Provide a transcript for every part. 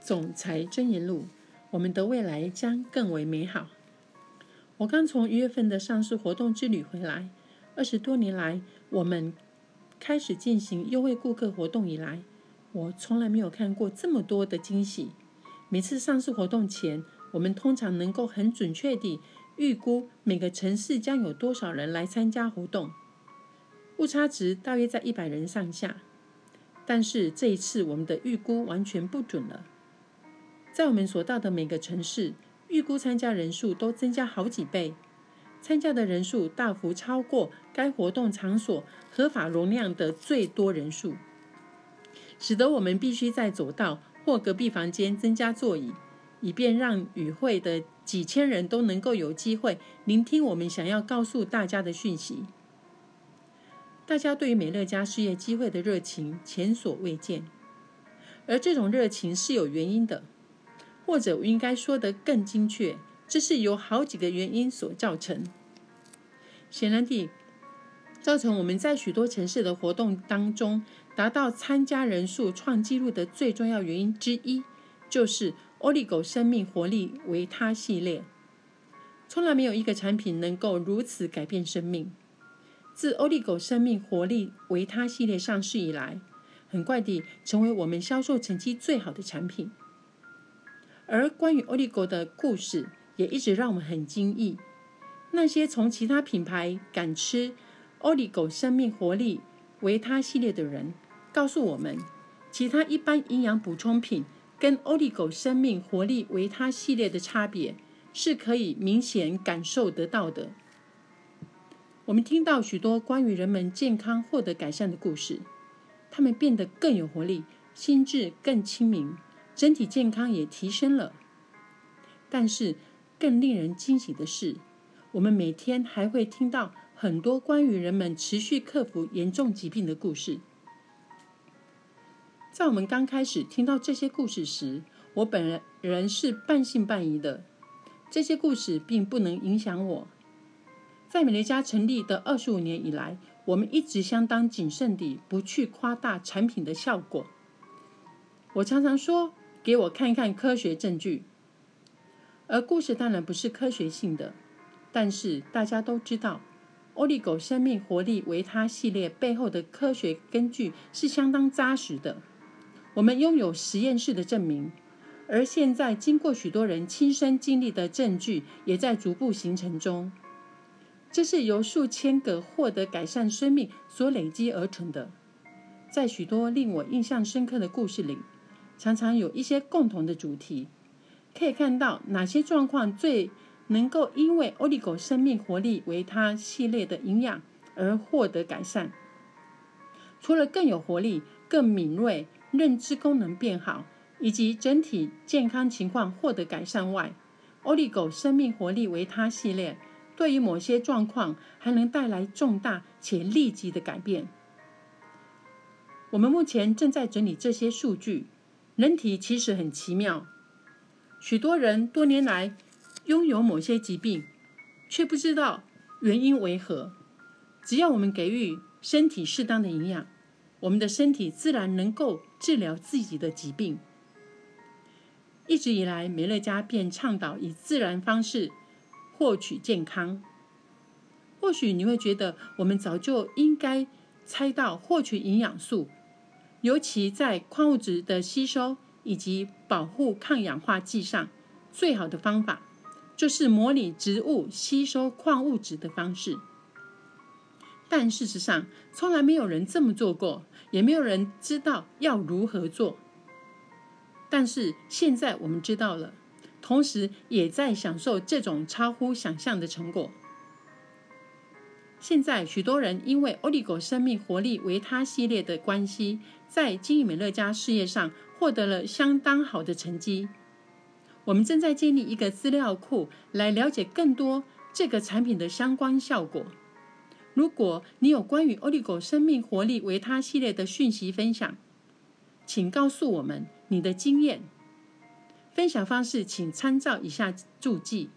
总裁箴言录，我们的未来将更为美好。我刚从一月份的上市活动之旅回来，二十多年来，我们开始进行优惠顾客活动以来，我从来没有看过这么多的惊喜。每次上市活动前，我们通常能够很准确地预估每个城市将有多少人来参加活动，误差值大约在一百人上下。但是这一次，我们的预估完全不准了。在我们所到的每个城市，预估参加人数都增加好几倍，参加的人数大幅超过该活动场所合法容量的最多人数，使得我们必须在走道或隔壁房间增加座椅，以便让与会的几千人都能够有机会聆听我们想要告诉大家的讯息。大家对于美乐家事业机会的热情前所未见，而这种热情是有原因的。或者应该说得更精确，这是由好几个原因所造成。显然地，造成我们在许多城市的活动当中达到参加人数创纪录的最重要原因之一，就是 Oligo 生命活力维他系列。从来没有一个产品能够如此改变生命。自 Oligo 生命活力维他系列上市以来，很快地成为我们销售成绩最好的产品。而关于 Oligo 的故事也一直让我们很惊异。那些从其他品牌敢吃 Oligo 生命活力维他系列的人，告诉我们，其他一般营养补充品跟 Oligo 生命活力维他系列的差别是可以明显感受得到的。我们听到许多关于人们健康获得改善的故事，他们变得更有活力，心智更清明。身体健康也提升了，但是更令人惊喜的是，我们每天还会听到很多关于人们持续克服严重疾病的故事。在我们刚开始听到这些故事时，我本人是半信半疑的。这些故事并不能影响我。在美乐家成立的二十五年以来，我们一直相当谨慎地不去夸大产品的效果。我常常说。给我看看科学证据，而故事当然不是科学性的，但是大家都知道，Oligo 生命活力维他系列背后的科学根据是相当扎实的。我们拥有实验室的证明，而现在经过许多人亲身经历的证据也在逐步形成中。这是由数千个获得改善生命所累积而成的。在许多令我印象深刻的故事里。常常有一些共同的主题，可以看到哪些状况最能够因为 Oligo 生命活力维他系列的营养而获得改善。除了更有活力、更敏锐、认知功能变好，以及整体健康情况获得改善外，Oligo 生命活力维他系列对于某些状况还能带来重大且立即的改变。我们目前正在整理这些数据。人体其实很奇妙，许多人多年来拥有某些疾病，却不知道原因为何。只要我们给予身体适当的营养，我们的身体自然能够治疗自己的疾病。一直以来，美乐家便倡导以自然方式获取健康。或许你会觉得，我们早就应该猜到获取营养素。尤其在矿物质的吸收以及保护抗氧化剂上，最好的方法就是模拟植物吸收矿物质的方式。但事实上，从来没有人这么做过，也没有人知道要如何做。但是现在我们知道了，同时也在享受这种超乎想象的成果。现在许多人因为 Oligo 生命活力维他系列的关系，在经营美乐家事业上获得了相当好的成绩。我们正在建立一个资料库来了解更多这个产品的相关效果。如果你有关于 Oligo 生命活力维他系列的讯息分享，请告诉我们你的经验。分享方式请参照以下注记，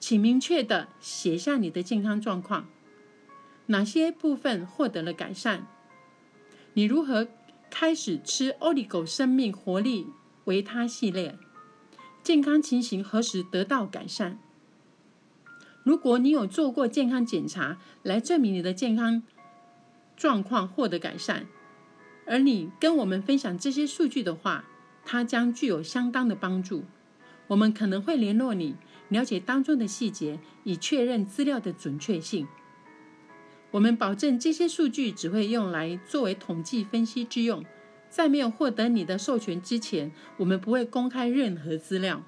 请明确的写下你的健康状况。哪些部分获得了改善？你如何开始吃 Oligo 生命活力维他系列，健康情形何时得到改善？如果你有做过健康检查来证明你的健康状况获得改善，而你跟我们分享这些数据的话，它将具有相当的帮助。我们可能会联络你，了解当中的细节，以确认资料的准确性。我们保证这些数据只会用来作为统计分析之用，在没有获得你的授权之前，我们不会公开任何资料。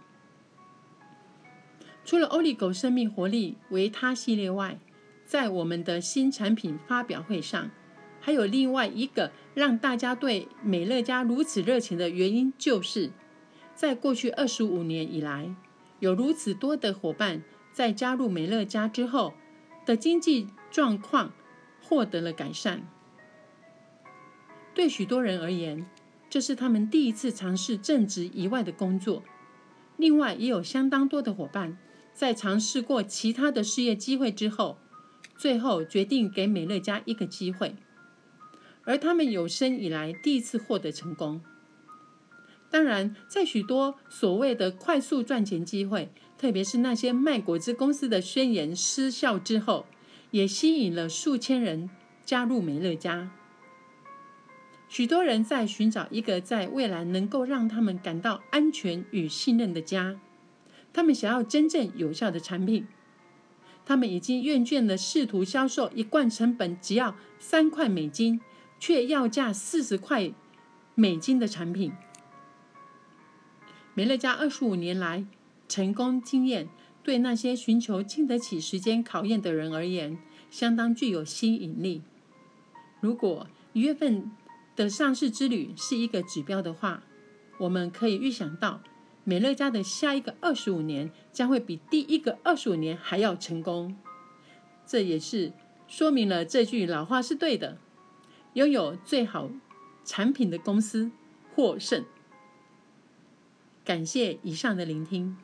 除了欧利狗生命活力维他系列外，在我们的新产品发表会上，还有另外一个让大家对美乐家如此热情的原因，就是在过去二十五年以来，有如此多的伙伴在加入美乐家之后的经济状况获得了改善。对许多人而言，这是他们第一次尝试正职以外的工作。另外，也有相当多的伙伴。在尝试过其他的事业机会之后，最后决定给美乐家一个机会，而他们有生以来第一次获得成功。当然，在许多所谓的快速赚钱机会，特别是那些卖果汁公司的宣言失效之后，也吸引了数千人加入美乐家。许多人在寻找一个在未来能够让他们感到安全与信任的家。他们想要真正有效的产品，他们已经厌倦了试图销售一罐成本只要三块美金，却要价四十块美金的产品。美乐家二十五年来成功经验，对那些寻求经得起时间考验的人而言，相当具有吸引力。如果一月份的上市之旅是一个指标的话，我们可以预想到。美乐家的下一个二十五年将会比第一个二十五年还要成功，这也是说明了这句老话是对的：拥有最好产品的公司获胜。感谢以上的聆听。